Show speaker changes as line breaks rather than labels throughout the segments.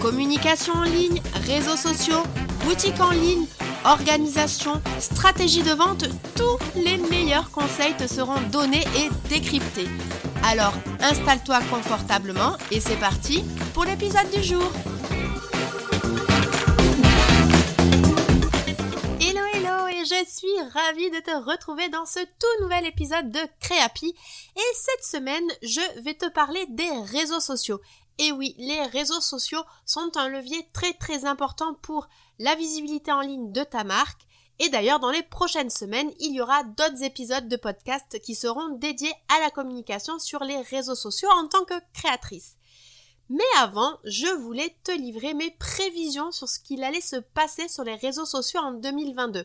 Communication en ligne, réseaux sociaux, boutique en ligne, organisation, stratégie de vente, tous les meilleurs conseils te seront donnés et décryptés. Alors installe-toi confortablement et c'est parti pour l'épisode du jour. Hello hello et je suis ravie de te retrouver dans ce tout nouvel épisode de Créapi et cette semaine je vais te parler des réseaux sociaux et oui, les réseaux sociaux sont un levier très très important pour la visibilité en ligne de ta marque. Et d'ailleurs, dans les prochaines semaines, il y aura d'autres épisodes de podcast qui seront dédiés à la communication sur les réseaux sociaux en tant que créatrice. Mais avant, je voulais te livrer mes prévisions sur ce qu'il allait se passer sur les réseaux sociaux en 2022.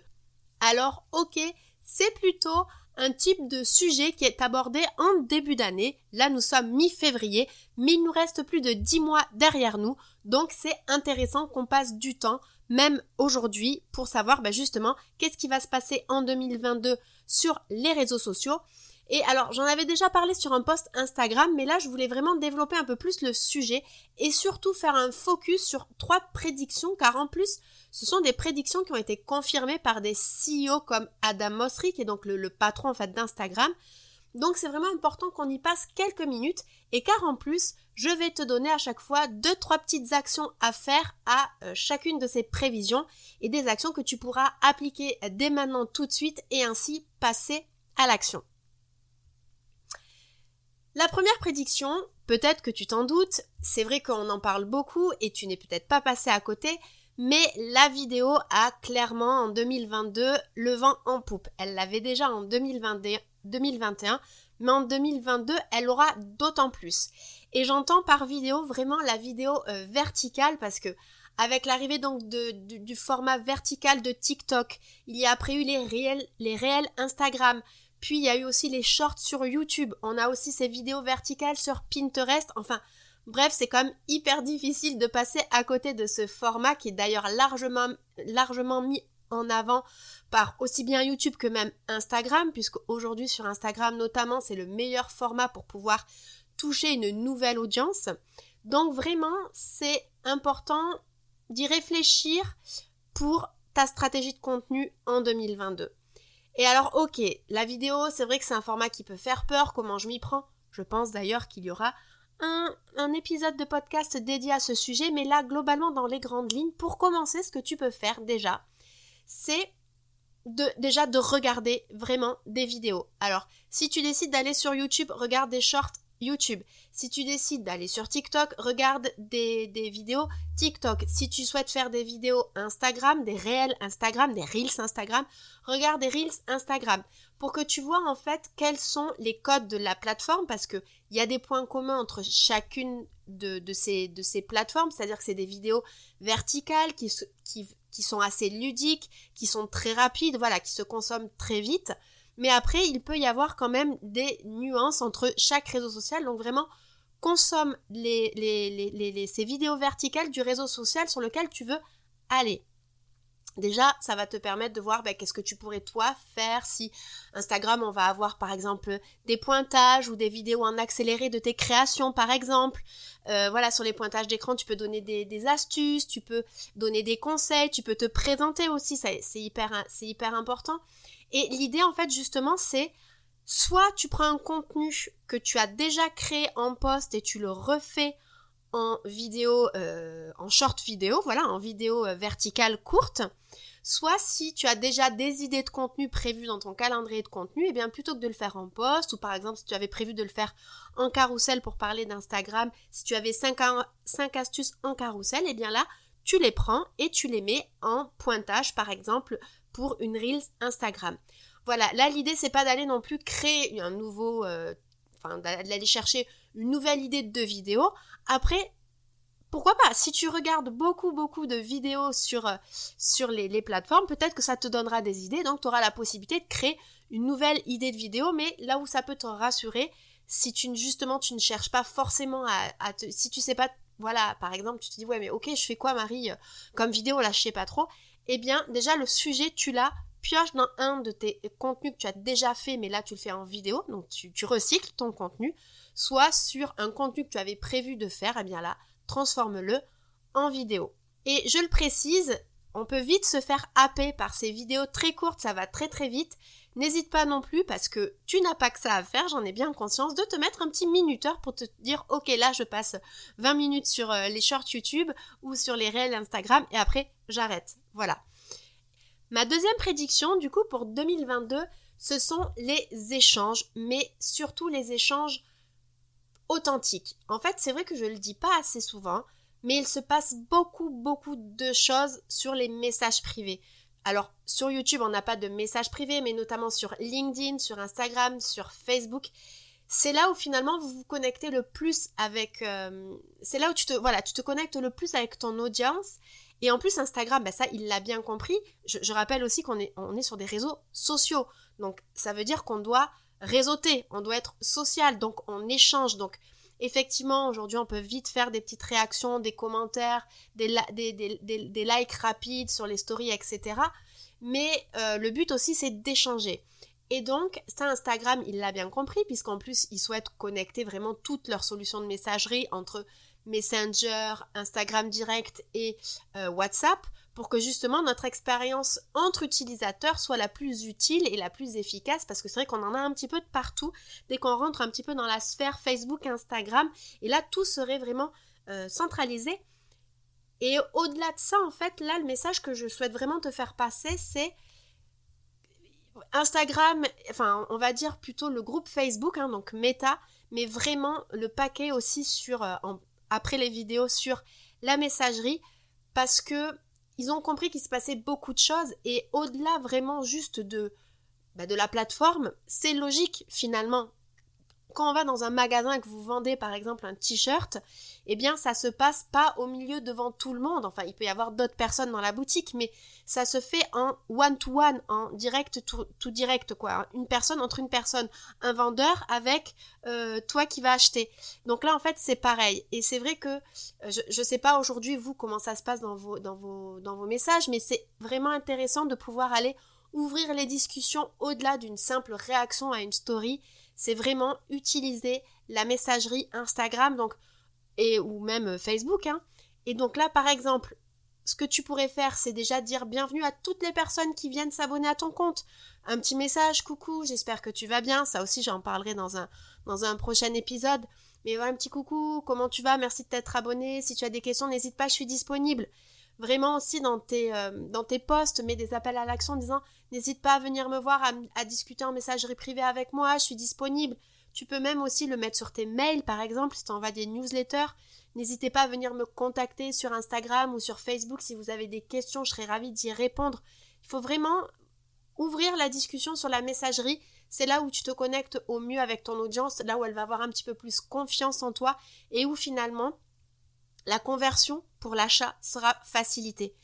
Alors, ok, c'est plutôt un type de sujet qui est abordé en début d'année. Là, nous sommes mi-février, mais il nous reste plus de 10 mois derrière nous, donc c'est intéressant qu'on passe du temps, même aujourd'hui, pour savoir bah, justement qu'est-ce qui va se passer en 2022 sur les réseaux sociaux. Et alors, j'en avais déjà parlé sur un post Instagram, mais là, je voulais vraiment développer un peu plus le sujet et surtout faire un focus sur trois prédictions, car en plus, ce sont des prédictions qui ont été confirmées par des CEO comme Adam Mosseri, qui est donc le, patron en fait d'Instagram. Donc c'est vraiment important qu'on y passe quelques minutes et car en plus, je vais te donner à chaque fois deux trois petites actions à faire à euh, chacune de ces prévisions et des actions que tu pourras appliquer dès maintenant tout de suite et ainsi passer à l'action. La première prédiction, peut-être que tu t'en doutes, c'est vrai qu'on en parle beaucoup et tu n'es peut-être pas passé à côté, mais la vidéo a clairement en 2022 le vent en poupe. Elle l'avait déjà en 2021, mais en 2022, elle aura d'autant plus. Et j'entends par vidéo vraiment la vidéo euh, verticale parce que avec l'arrivée donc du, format vertical de TikTok, il y a après eu les réels Instagram, puis il y a eu aussi les shorts sur YouTube, on a aussi ces vidéos verticales sur Pinterest, enfin Bref, c'est quand même hyper difficile de passer à côté de ce format qui est d'ailleurs largement, largement mis en avant par aussi bien YouTube que même Instagram, puisque aujourd'hui sur Instagram notamment, c'est le meilleur format pour pouvoir toucher une nouvelle audience. Donc vraiment, c'est important d'y réfléchir pour ta stratégie de contenu en 2022. Et alors, ok, la vidéo, c'est vrai que c'est un format qui peut faire peur, comment je m'y prends Je pense d'ailleurs qu'il y aura un, épisode de podcast dédié à ce sujet, mais là, globalement, dans les grandes lignes, pour commencer, ce que tu peux faire déjà, c'est de, déjà de regarder vraiment des vidéos. Alors, si tu décides d'aller sur YouTube, regarde des shorts YouTube. Si tu décides d'aller sur TikTok, regarde des, vidéos TikTok. Si tu souhaites faire des vidéos Instagram, des réels Instagram, des Reels Instagram, regarde des Reels Instagram pour que tu vois en fait quels sont les codes de la plateforme parce que il y a des points communs entre chacune de, ces, plateformes, c'est-à-dire que c'est des vidéos verticales qui, qui, qui sont assez ludiques, qui sont très rapides, voilà, qui se consomment très vite. Mais après, il peut y avoir quand même des nuances entre chaque réseau social. Donc vraiment, consomme ces vidéos verticales du réseau social sur lequel tu veux aller. Déjà, ça va te permettre de voir ben, qu'est-ce que tu pourrais toi faire si Instagram, on va avoir par exemple des pointages ou des vidéos en accéléré de tes créations par exemple. Euh, voilà, sur les pointages d'écran, tu peux donner des, astuces, tu peux donner des conseils, tu peux te présenter aussi, c'est hyper, important. Et l'idée en fait justement c'est soit tu prends un contenu que tu as déjà créé en post et tu le refais en vidéo, euh, en short vidéo, voilà, en vidéo euh, verticale courte. Soit si tu as déjà des idées de contenu prévues dans ton calendrier de contenu, et eh bien plutôt que de le faire en post, ou par exemple si tu avais prévu de le faire en carrousel pour parler d'Instagram, si tu avais 5, 5 astuces en carrousel, et eh bien là, tu les prends et tu les mets en pointage par exemple pour une Reels Instagram. Voilà, là l'idée c'est pas d'aller non plus créer un nouveau, euh, enfin d'aller chercher une nouvelle idée de vidéo. Après, pourquoi pas? Si tu regardes beaucoup, beaucoup de vidéos sur, euh, sur les, plateformes, peut-être que ça te donnera des idées. Donc, tu auras la possibilité de créer une nouvelle idée de vidéo. Mais là où ça peut te rassurer, si tu justement tu ne cherches pas forcément à, à te, si tu sais pas, voilà, par exemple, tu te dis ouais mais ok, je fais quoi Marie euh, comme vidéo là, je sais pas trop. Eh bien, déjà le sujet tu l'as pioche dans un de tes contenus que tu as déjà fait, mais là tu le fais en vidéo, donc tu, recycles ton contenu, soit sur un contenu que tu avais prévu de faire, eh bien là, transforme-le en vidéo. Et je le précise, on peut vite se faire happer par ces vidéos très courtes, ça va très très vite. N'hésite pas non plus, parce que tu n'as pas que ça à faire, j'en ai bien conscience, de te mettre un petit minuteur pour te dire, ok, là je passe 20 minutes sur euh, les shorts YouTube ou sur les réels Instagram et après j'arrête. Voilà. Ma deuxième prédiction, du coup, pour 2022, ce sont les échanges, mais surtout les échanges authentiques. En fait, c'est vrai que je le dis pas assez souvent, mais il se passe beaucoup, beaucoup de choses sur les messages privés. Alors, sur YouTube, on n'a pas de messages privés, mais notamment sur LinkedIn, sur Instagram, sur Facebook. C'est là où finalement vous vous connectez le plus avec. Euh, c'est là où tu te voilà, tu te connectes le plus avec ton audience et en plus, Instagram, bah ça, il l'a bien compris. Je, rappelle aussi qu'on est, on est sur des réseaux sociaux. Donc, ça veut dire qu'on doit réseauter, on doit être social, donc on échange. Donc, effectivement, aujourd'hui, on peut vite faire des petites réactions, des commentaires, des, des, likes rapides sur les stories, etc. Mais euh, le but aussi, c'est d'échanger. Et donc, ça, Instagram, il l'a bien compris, puisqu'en plus, ils souhaitent connecter vraiment toutes leurs solutions de messagerie entre Messenger, Instagram direct et euh, WhatsApp pour que justement notre expérience entre utilisateurs soit la plus utile et la plus efficace parce que c'est vrai qu'on en a un petit peu de partout dès qu'on rentre un petit peu dans la sphère Facebook, Instagram et là tout serait vraiment euh, centralisé. Et au-delà de ça, en fait, là, le message que je souhaite vraiment te faire passer, c'est Instagram, enfin, on va dire plutôt le groupe Facebook, hein, donc Meta, mais vraiment le paquet aussi sur, euh, après les vidéos sur la messagerie parce que ils ont compris qu'il se passait beaucoup de choses et au-delà vraiment juste de, bah, de la plateforme, c'est logique finalement quand on va dans un magasin et que vous vendez par exemple un t-shirt, eh bien ça se passe pas au milieu devant tout le monde. Enfin, il peut y avoir d'autres personnes dans la boutique, mais ça se fait en one-to-one, en direct, tout, direct, quoi. Une personne entre une personne, un vendeur avec euh, toi qui vas acheter. Donc là, en fait, c'est pareil. Et c'est vrai que euh, je, je sais pas aujourd'hui vous comment ça se passe dans vos messages, mais c'est vraiment intéressant de pouvoir aller ouvrir les discussions au-delà d'une simple réaction à une story c'est vraiment utiliser la messagerie Instagram donc et ou même Facebook hein. Et donc là par exemple, ce que tu pourrais faire, c'est déjà dire bienvenue à toutes les personnes qui viennent s'abonner à ton compte. Un petit message, coucou, j'espère que tu vas bien. Ça aussi, j'en parlerai dans un, dans un prochain épisode. Mais voilà, un petit coucou, comment tu vas? Merci de t'être abonné. Si tu as des questions, n'hésite pas, je suis disponible. Vraiment aussi dans tes, euh, dans tes posts, mets des appels à l'action en disant n'hésite pas à venir me voir, à, discuter en messagerie privée avec moi, je suis disponible. Tu peux même aussi le mettre sur tes mails, par exemple, si tu envoies des newsletters. N'hésitez pas à venir me contacter sur Instagram ou sur Facebook si vous avez des questions, je serais ravie d'y répondre. Il faut vraiment ouvrir la discussion sur la messagerie. C'est là où tu te connectes au mieux avec ton audience, là où elle va avoir un petit peu plus confiance en toi et où finalement la conversion pour l'achat sera facilitée.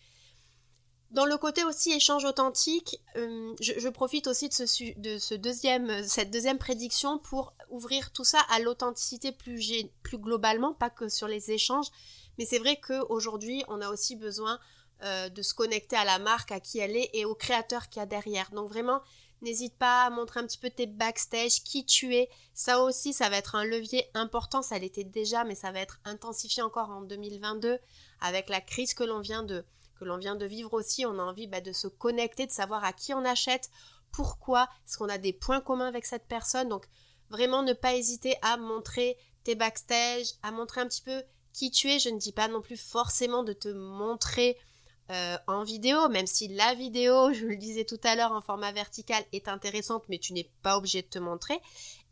Dans le côté aussi échange authentique, euh, je, profite aussi de, cette deuxième prédiction pour ouvrir tout ça à l'authenticité plus, plus globalement, pas que sur les échanges. Mais c'est vrai qu'aujourd'hui, on a aussi besoin euh, de se connecter à la marque, à qui elle est et au créateur qu'il y a derrière. Donc vraiment, N'hésite pas à montrer un petit peu tes backstage, qui tu es. Ça aussi, ça va être un levier important. Ça l'était déjà, mais ça va être intensifié encore en 2022 avec la crise que l'on vient de que l'on vient de vivre aussi. On a envie bah, de se connecter, de savoir à qui on achète, pourquoi, est-ce qu'on a des points communs avec cette personne. Donc vraiment ne pas hésiter à montrer tes backstage, à montrer un petit peu qui tu es. Je ne dis pas non plus forcément de te montrer euh, en vidéo, même si la vidéo, je le disais tout à l'heure, en format vertical est intéressante, mais tu n'es pas obligé de te montrer.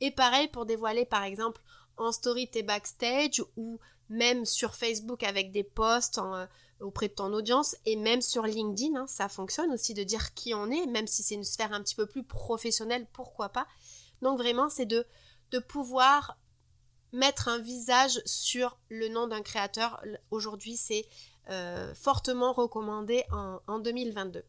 Et pareil pour dévoiler par exemple en story tes backstage ou même sur Facebook avec des posts euh, auprès de ton audience et même sur LinkedIn, hein, ça fonctionne aussi de dire qui on est, même si c'est une sphère un petit peu plus professionnelle, pourquoi pas. Donc vraiment, c'est de, pouvoir mettre un visage sur le nom d'un créateur. Aujourd'hui, c'est euh, fortement recommandé en, en 2022.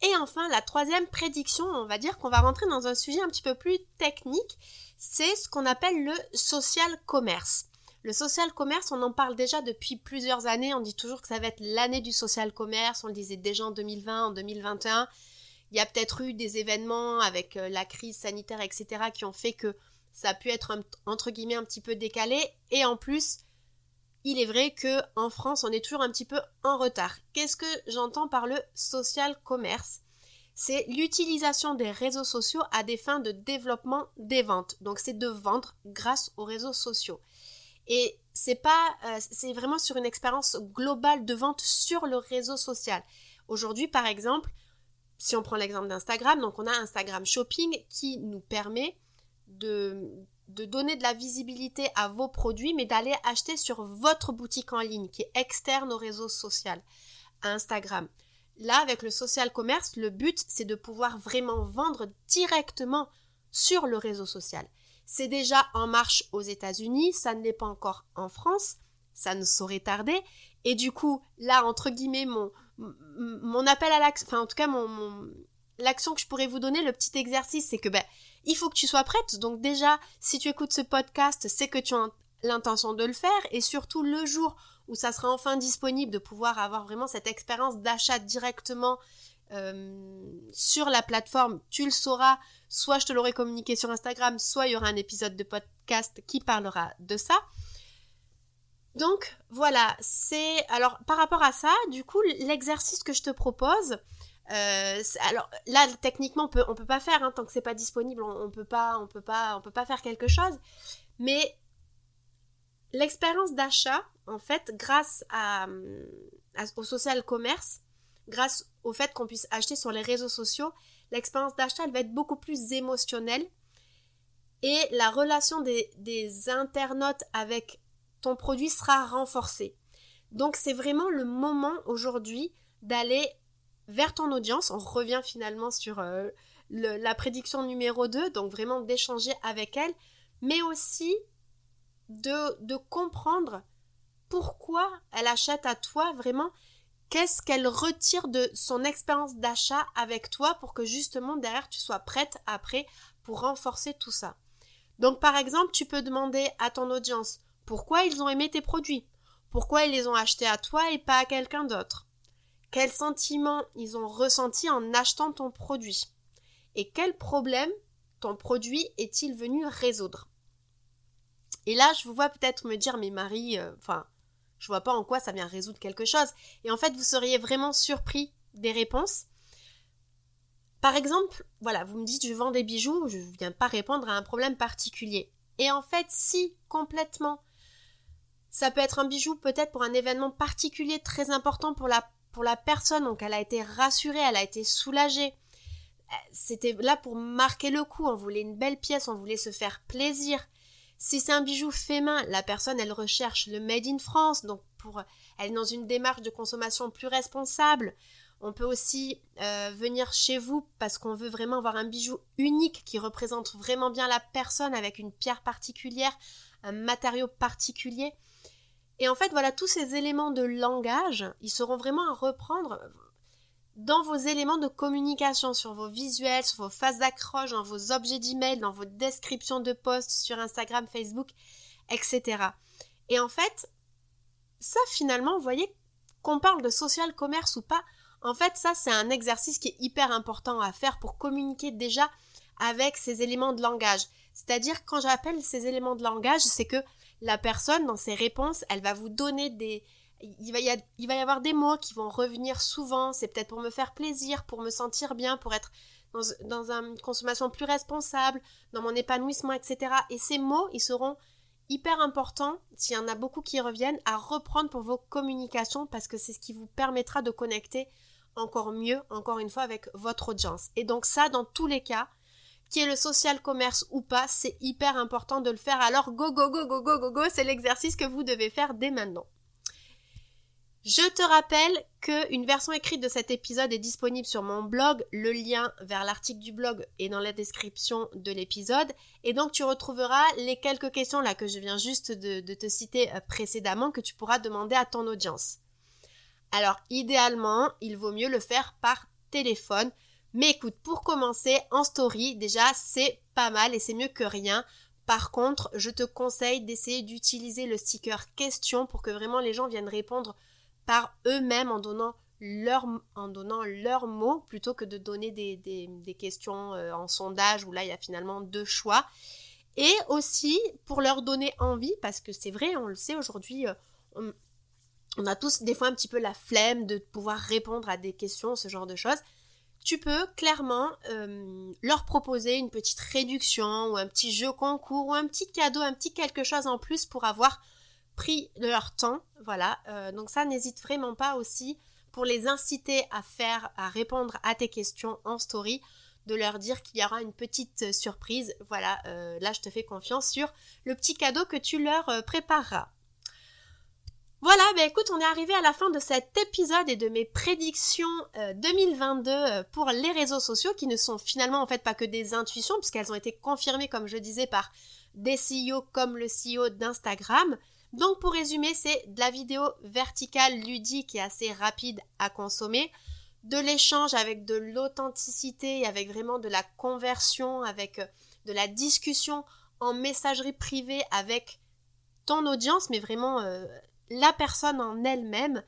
Et enfin, la troisième prédiction, on va dire qu'on va rentrer dans un sujet un petit peu plus technique, c'est ce qu'on appelle le social commerce. Le social commerce, on en parle déjà depuis plusieurs années, on dit toujours que ça va être l'année du social commerce, on le disait déjà en 2020, en 2021. Il y a peut-être eu des événements avec euh, la crise sanitaire, etc., qui ont fait que ça a pu être entre guillemets un petit peu décalé. Et en plus, il est vrai que en France, on est toujours un petit peu en retard. Qu'est-ce que j'entends par le social commerce? C'est l'utilisation des réseaux sociaux à des fins de développement des ventes. Donc c'est de vendre grâce aux réseaux sociaux. Et c'est pas, euh, c'est vraiment sur une expérience globale de vente sur le réseau social. Aujourd'hui, par exemple, si on prend l'exemple d'Instagram, donc on a Instagram Shopping qui nous permet de, de donner de la visibilité à vos produits, mais d'aller acheter sur votre boutique en ligne qui est externe au réseau social, à Instagram. Là, avec le social commerce, le but, c'est de pouvoir vraiment vendre directement sur le réseau social. C'est déjà en marche aux États-Unis, ça ne l'est pas encore en France, ça ne saurait tarder. Et du coup, là, entre guillemets, mon, mon appel à l'action, enfin en tout cas, mon, l'action que je pourrais vous donner, le petit exercice, c'est que ben, il faut que tu sois prête. Donc déjà, si tu écoutes ce podcast, c'est que tu as l'intention de le faire et surtout le jour où ça sera enfin disponible de pouvoir avoir vraiment cette expérience d'achat directement sur la plateforme, tu le sauras. Soit je te l'aurai communiqué sur Instagram, soit il y aura un épisode de podcast qui parlera de ça. Donc voilà, c'est alors par rapport à ça, du coup l'exercice que je te propose, euh, alors là techniquement on peut peut pas faire hein, tant que c'est pas disponible, on, peut pas on peut pas on peut pas faire quelque chose, mais l'expérience d'achat en fait grâce au social commerce, grâce au fait qu'on puisse acheter sur les réseaux sociaux, l'expérience d'achat va être beaucoup plus émotionnelle et la relation des, internautes avec ton produit sera renforcé. Donc c'est vraiment le moment aujourd'hui d'aller vers ton audience. On revient finalement sur euh, la prédiction numéro 2, donc vraiment d'échanger avec elle, mais aussi de comprendre pourquoi elle achète à toi vraiment qu'est-ce qu'elle retire de son expérience d'achat avec toi pour que justement derrière tu sois prête après pour renforcer tout ça? Donc par exemple, tu peux demander à ton audience pourquoi ils ont aimé tes produits Pourquoi ils les ont achetés à toi et pas à quelqu'un d'autre. Quels sentiments ils ont ressenti en achetant ton produit? Et quel problème ton produit est-il venu résoudre? Et là, je vous vois peut-être me dire, mais Marie, euh, enfin, je vois pas en quoi ça vient résoudre quelque chose. Et en fait, vous seriez vraiment surpris des réponses. Par exemple, voilà, vous me dites je vends des bijoux, je ne viens pas répondre à un problème particulier. Et en fait, si complètement ça peut être un bijou peut-être pour un événement particulier très important pour la, pour la personne, donc elle a été rassurée, elle a été soulagée. Euh, c'était là pour marquer le coup, on voulait une belle pièce, on voulait se faire plaisir. Si c'est un bijou fait main, la personne elle recherche le made in France, donc pour elle est dans une démarche de consommation plus responsable. On peut aussi euh, venir chez vous parce qu'on veut vraiment avoir un bijou unique qui représente vraiment bien la personne avec une pierre particulière, un matériau particulier. Et en fait, voilà, tous ces éléments de langage, ils seront vraiment à reprendre dans vos éléments de communication, sur vos visuels, sur vos phases d'accroche, dans vos objets d'email, dans vos descriptions de posts sur Instagram, Facebook, etc. Et en fait, ça finalement, vous voyez, qu'on parle de social commerce ou pas, en fait, ça c'est un exercice qui est hyper important à faire pour communiquer déjà avec ces éléments de langage. C'est-à-dire, quand j'appelle ces éléments de langage, c'est que la personne, dans ses réponses, elle va vous donner des... Il va, y avoir des mots qui vont revenir souvent, c'est peut-être pour me faire plaisir, pour me sentir bien, pour être dans, dans une consommation plus responsable, dans mon épanouissement, etc. Et ces mots, ils seront hyper importants, s'il y en a beaucoup qui reviennent, à reprendre pour vos communications parce que c'est ce qui vous permettra de connecter encore mieux, encore une fois, avec votre audience. Et donc ça, dans tous les cas, qui est le social commerce ou pas, c'est hyper important de le faire. Alors go go go go go go go, c'est l'exercice que vous devez faire dès maintenant. Je te rappelle qu'une version écrite de cet épisode est disponible sur mon blog. Le lien vers l'article du blog est dans la description de l'épisode. Et donc tu retrouveras les quelques questions là que je viens juste de, de te citer euh, précédemment que tu pourras demander à ton audience. Alors idéalement, il vaut mieux le faire par téléphone. Mais écoute, pour commencer, en story, déjà, c'est pas mal et c'est mieux que rien. Par contre, je te conseille d'essayer d'utiliser le sticker question pour que vraiment les gens viennent répondre par eux-mêmes en donnant leur, en donnant plutôt que de donner des, questions euh, en sondage où là il y a finalement deux choix. Et aussi pour leur donner envie, parce que c'est vrai, on le sait aujourd'hui, euh, on, a tous des fois un petit peu la flemme de pouvoir répondre à des questions, ce genre de choses. Tu peux clairement euh, leur proposer une petite réduction ou un petit jeu concours ou un petit cadeau, un petit quelque chose en plus pour avoir pris leur temps, voilà. Euh, donc ça, n'hésite vraiment pas aussi pour les inciter à faire, à répondre à tes questions en story, de leur dire qu'il y aura une petite surprise. Voilà, euh, là je te fais confiance sur le petit cadeau que tu leur euh, prépareras. Voilà, ben écoute, on est arrivé à la fin de cet épisode et de mes prédictions 2022 pour les réseaux sociaux qui ne sont finalement en fait pas que des intuitions puisqu'elles ont été confirmées comme je disais par des CEO comme le CEO d'Instagram. Donc pour résumer, c'est de la vidéo verticale ludique et assez rapide à consommer, de l'échange avec de l'authenticité, avec vraiment de la conversion, avec euh, de la discussion en messagerie privée avec ton audience, mais vraiment euh, la personne en elle-même.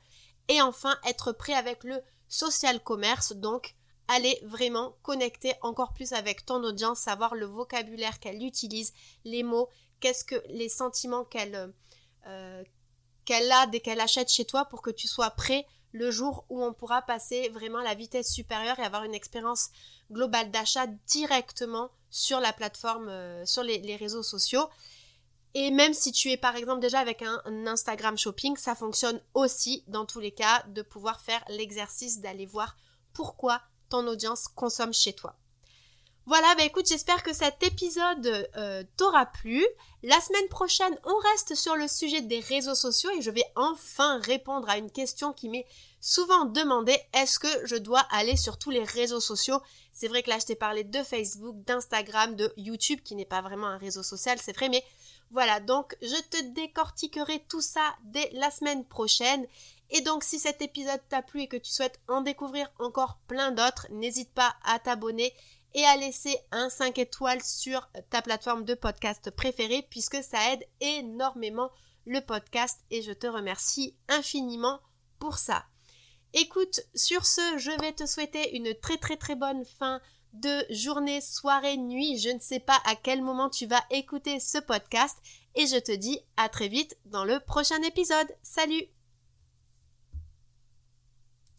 Et enfin, être prêt avec le social commerce, donc aller vraiment connecter encore plus avec ton audience, savoir le vocabulaire qu'elle utilise, les mots, qu'est-ce que les sentiments qu'elle euh, qu'elle a dès qu'elle achète chez toi pour que tu sois prêt le jour où on pourra passer vraiment à la vitesse supérieure et avoir une expérience globale d'achat directement sur la plateforme, euh, sur les, réseaux sociaux. Et même si tu es par exemple déjà avec un, Instagram Shopping, ça fonctionne aussi dans tous les cas de pouvoir faire l'exercice d'aller voir pourquoi ton audience consomme chez toi. Voilà, bah écoute, j'espère que cet épisode euh, t'aura plu. La semaine prochaine, on reste sur le sujet des réseaux sociaux et je vais enfin répondre à une question qui m'est souvent demandée. Est-ce que je dois aller sur tous les réseaux sociaux? C'est vrai que là, je t'ai parlé de Facebook, d'Instagram, de YouTube, qui n'est pas vraiment un réseau social, c'est vrai, mais voilà, donc je te décortiquerai tout ça dès la semaine prochaine. Et donc si cet épisode t'a plu et que tu souhaites en découvrir encore plein d'autres, n'hésite pas à t'abonner et à laisser un 5 étoiles sur ta plateforme de podcast préférée puisque ça aide énormément le podcast et je te remercie infiniment pour ça. Écoute, sur ce, je vais te souhaiter une très très très bonne fin de journée, soirée, nuit. Je ne sais pas à quel moment tu vas écouter ce podcast et je te dis à très vite dans le prochain épisode. Salut